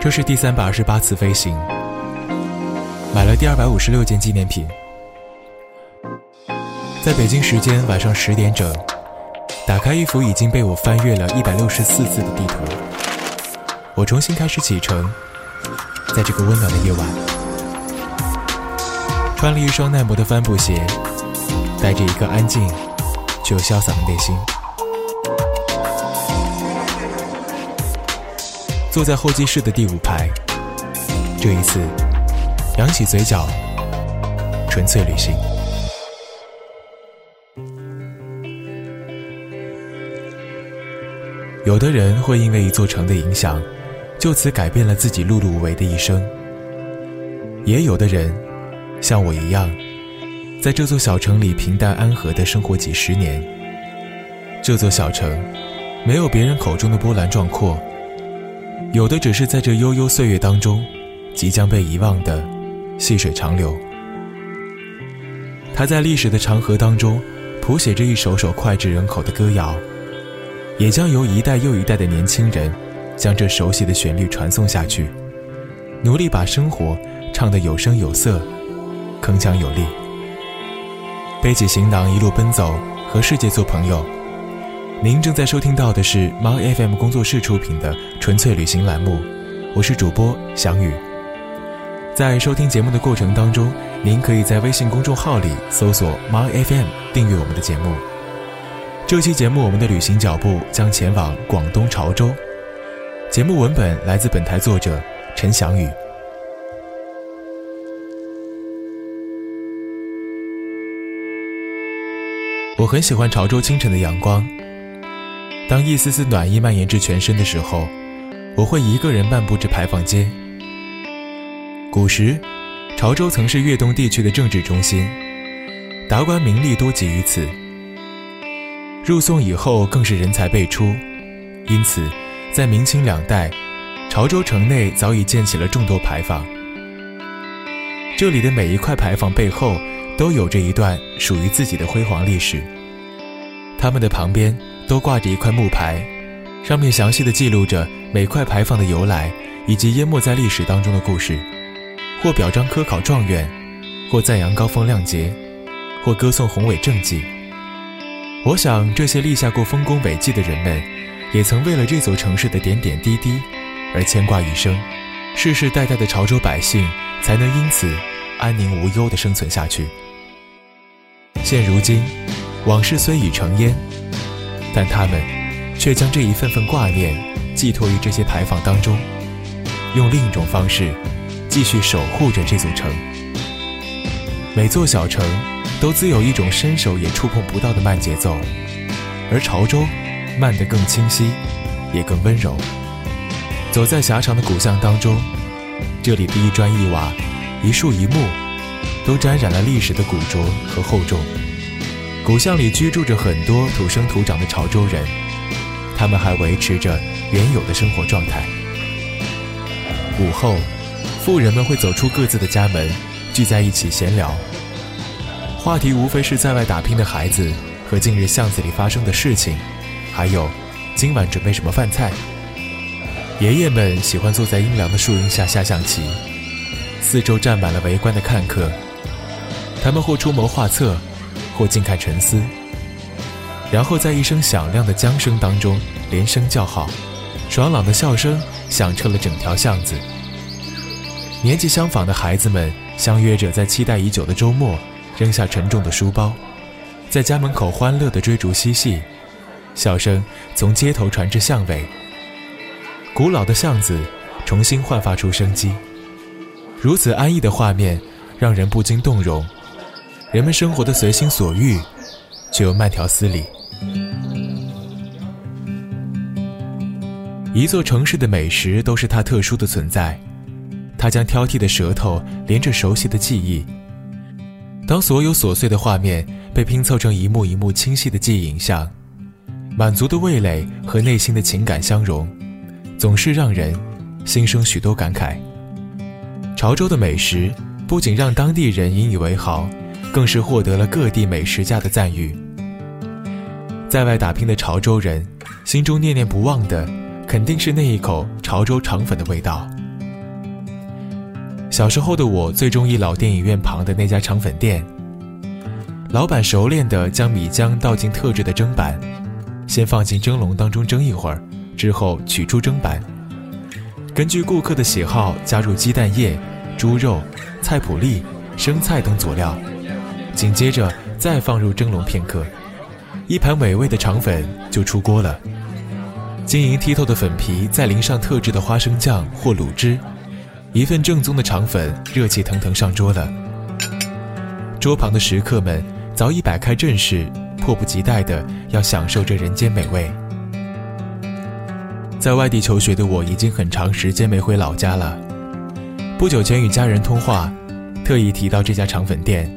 这是第三百二十八次飞行，买了第二百五十六件纪念品。在北京时间晚上十点整，打开一幅已经被我翻阅了一百六十四次的地图，我重新开始启程。在这个温暖的夜晚，穿了一双耐磨的帆布鞋，带着一个安静却又潇洒的内心。坐在候机室的第五排，这一次扬起嘴角，纯粹旅行。有的人会因为一座城的影响，就此改变了自己碌碌无为的一生；也有的人，像我一样，在这座小城里平淡安和的生活几十年。这座小城，没有别人口中的波澜壮阔。有的只是在这悠悠岁月当中，即将被遗忘的细水长流。他在历史的长河当中，谱写着一首首脍炙人口的歌谣，也将由一代又一代的年轻人，将这熟悉的旋律传送下去，努力把生活唱得有声有色，铿锵有力。背起行囊一路奔走，和世界做朋友。您正在收听到的是猫 FM 工作室出品的纯粹旅行栏目，我是主播翔宇。在收听节目的过程当中，您可以在微信公众号里搜索猫 FM 订阅我们的节目。这期节目我们的旅行脚步将前往广东潮州，节目文本来自本台作者陈翔宇。我很喜欢潮州清晨的阳光。当一丝丝暖意蔓延至全身的时候，我会一个人漫步至牌坊街。古时，潮州曾是粤东地区的政治中心，达官名利多集于此。入宋以后，更是人才辈出，因此，在明清两代，潮州城内早已建起了众多牌坊。这里的每一块牌坊背后，都有着一段属于自己的辉煌历史。他们的旁边。都挂着一块木牌，上面详细的记录着每块牌坊的由来以及淹没在历史当中的故事，或表彰科考状元，或赞扬高风亮节，或歌颂宏伟政绩。我想，这些立下过丰功伟绩的人们，也曾为了这座城市的点点滴滴而牵挂一生，世世代代的潮州百姓才能因此安宁无忧地生存下去。现如今，往事虽已成烟。但他们却将这一份份挂念寄托于这些牌坊当中，用另一种方式继续守护着这座城。每座小城都自有一种伸手也触碰不到的慢节奏，而潮州慢得更清晰，也更温柔。走在狭长的古巷当中，这里的一砖一瓦、一树一木，都沾染了历史的古拙和厚重。古巷里居住着很多土生土长的潮州人，他们还维持着原有的生活状态。午后，富人们会走出各自的家门，聚在一起闲聊，话题无非是在外打拼的孩子和近日巷子里发生的事情，还有今晚准备什么饭菜。爷爷们喜欢坐在阴凉的树荫下下象棋，四周站满了围观的看客，他们或出谋划策。或静看沉思，然后在一声响亮的江声当中连声叫好，爽朗的笑声响彻了整条巷子。年纪相仿的孩子们相约着在期待已久的周末，扔下沉重的书包，在家门口欢乐地追逐嬉戏，笑声从街头传至巷尾，古老的巷子重新焕发出生机。如此安逸的画面，让人不禁动容。人们生活的随心所欲，却又慢条斯理。一座城市的美食都是它特殊的存在，它将挑剔的舌头连着熟悉的记忆。当所有琐碎的画面被拼凑成一幕一幕清晰的记忆影像，满足的味蕾和内心的情感相融，总是让人心生许多感慨。潮州的美食不仅让当地人引以为豪。更是获得了各地美食家的赞誉。在外打拼的潮州人，心中念念不忘的，肯定是那一口潮州肠粉的味道。小时候的我最中意老电影院旁的那家肠粉店。老板熟练地将米浆倒进特制的蒸板，先放进蒸笼当中蒸一会儿，之后取出蒸板。根据顾客的喜好加入鸡蛋液、猪肉、菜脯粒、生菜等佐料，紧接着再放入蒸笼片刻，一盘美味的肠粉就出锅了。晶莹剔透的粉皮再淋上特制的花生酱或卤汁，一份正宗的肠粉热气腾腾上桌了。桌旁的食客们。早已摆开阵势，迫不及待地要享受这人间美味。在外地求学的我，已经很长时间没回老家了。不久前与家人通话，特意提到这家肠粉店，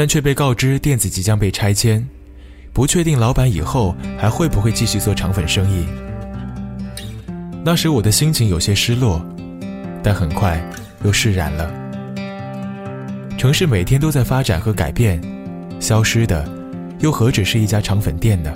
但却被告知店子即将被拆迁，不确定老板以后还会不会继续做肠粉生意。那时我的心情有些失落，但很快又释然了。城市每天都在发展和改变。消失的，又何止是一家肠粉店呢？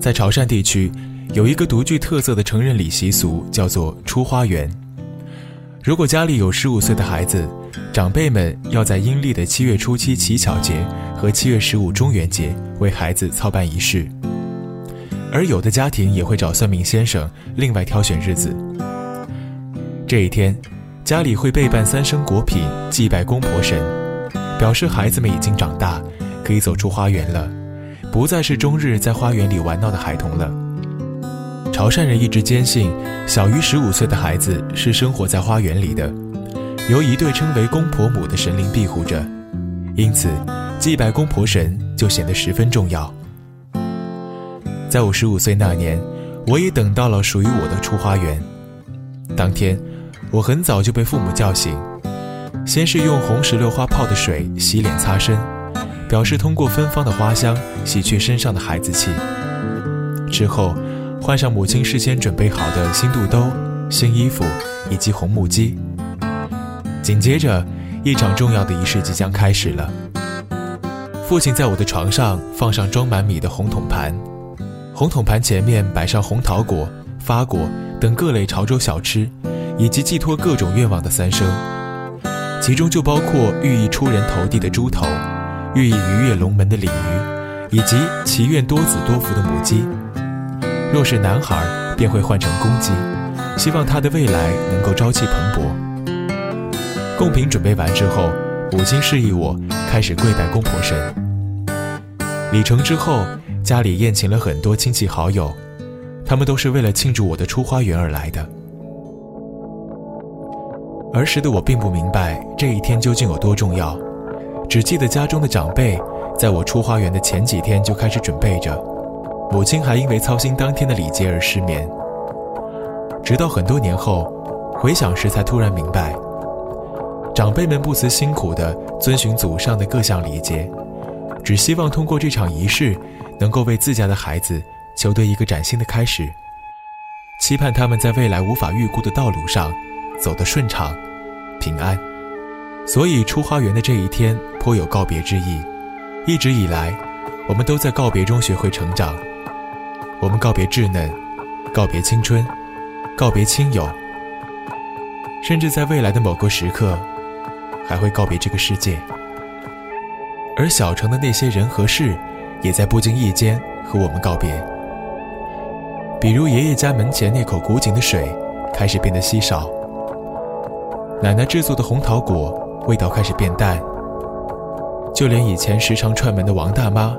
在潮汕地区，有一个独具特色的成人礼习俗，叫做出花园。如果家里有十五岁的孩子，长辈们要在阴历的七月初七乞巧节和七月十五中元节为孩子操办仪式。而有的家庭也会找算命先生另外挑选日子。这一天，家里会备办三生果品祭拜公婆神，表示孩子们已经长大，可以走出花园了，不再是终日在花园里玩闹的孩童了。潮汕人一直坚信，小于十五岁的孩子是生活在花园里的，由一对称为公婆母的神灵庇护着，因此祭拜公婆神就显得十分重要。在我十五岁那年，我也等到了属于我的出花园。当天，我很早就被父母叫醒，先是用红石榴花泡的水洗脸擦身，表示通过芬芳的花香洗去身上的孩子气。之后，换上母亲事先准备好的新肚兜、新衣服以及红木屐。紧接着，一场重要的仪式即将开始了。父亲在我的床上放上装满米的红桶盘。红桶盘前面摆上红桃果、发果等各类潮州小吃，以及寄托各种愿望的三生，其中就包括寓意出人头地的猪头，寓意鱼跃龙门的鲤鱼，以及祈愿多子多福的母鸡。若是男孩，便会换成公鸡，希望他的未来能够朝气蓬勃。贡品准备完之后，母亲示意我开始跪拜公婆神。礼成之后。家里宴请了很多亲戚好友，他们都是为了庆祝我的出花园而来的。儿时的我并不明白这一天究竟有多重要，只记得家中的长辈在我出花园的前几天就开始准备着，母亲还因为操心当天的礼节而失眠。直到很多年后回想时，才突然明白，长辈们不辞辛苦地遵循祖上的各项礼节，只希望通过这场仪式。能够为自家的孩子求得一个崭新的开始，期盼他们在未来无法预估的道路上走得顺畅、平安。所以出花园的这一天颇有告别之意。一直以来，我们都在告别中学会成长。我们告别稚嫩，告别青春，告别亲友，甚至在未来的某个时刻，还会告别这个世界。而小城的那些人和事。也在不经意间和我们告别。比如爷爷家门前那口古井的水开始变得稀少，奶奶制作的红桃果味道开始变淡，就连以前时常串门的王大妈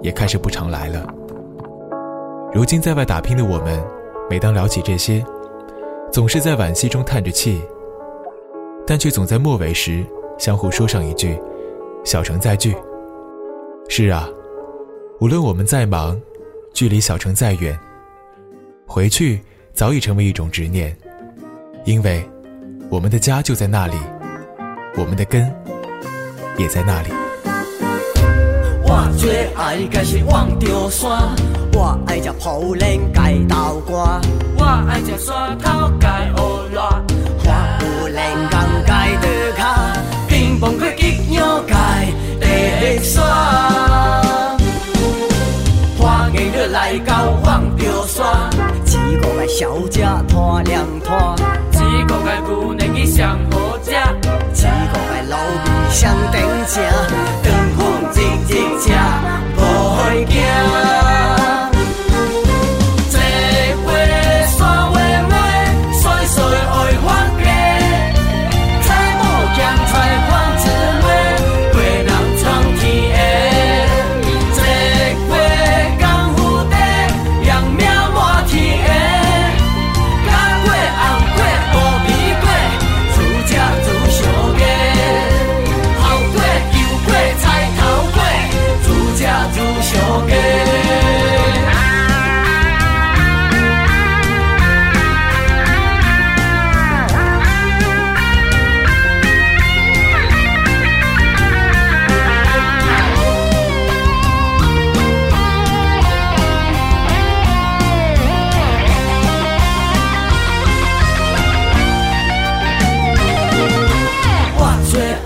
也开始不常来了。如今在外打拼的我们，每当聊起这些，总是在惋惜中叹着气，但却总在末尾时相互说上一句：“小城再聚。”是啊。无论我们再忙，距离小城再远，回去早已成为一种执念，因为我们的家就在那里，我们的根也在那里。我最爱该是望着山，我爱食普洱盖豆干，我爱食山头盖乌拉，花布林港盖德卡，乒乓球吉鸟盖地山。到望着山，一个个小姐拖两拖，一个个牛奶去上好食，一个个老味上顶正，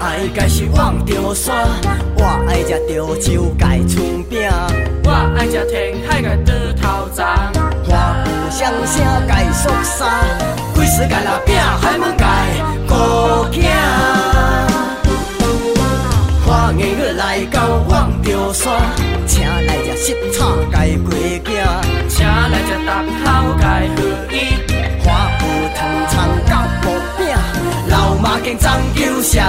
爱家是望着山，我爱食潮州解春饼，我爱食天海个猪头粽，花鼓声声解宿三，鬼世界那饼海门街孤囝。花月月来到望着山，请来食湿炒解鸡饼，请来食大口解鱼，花鼓汤肠到薄饼，老妈跟张九香。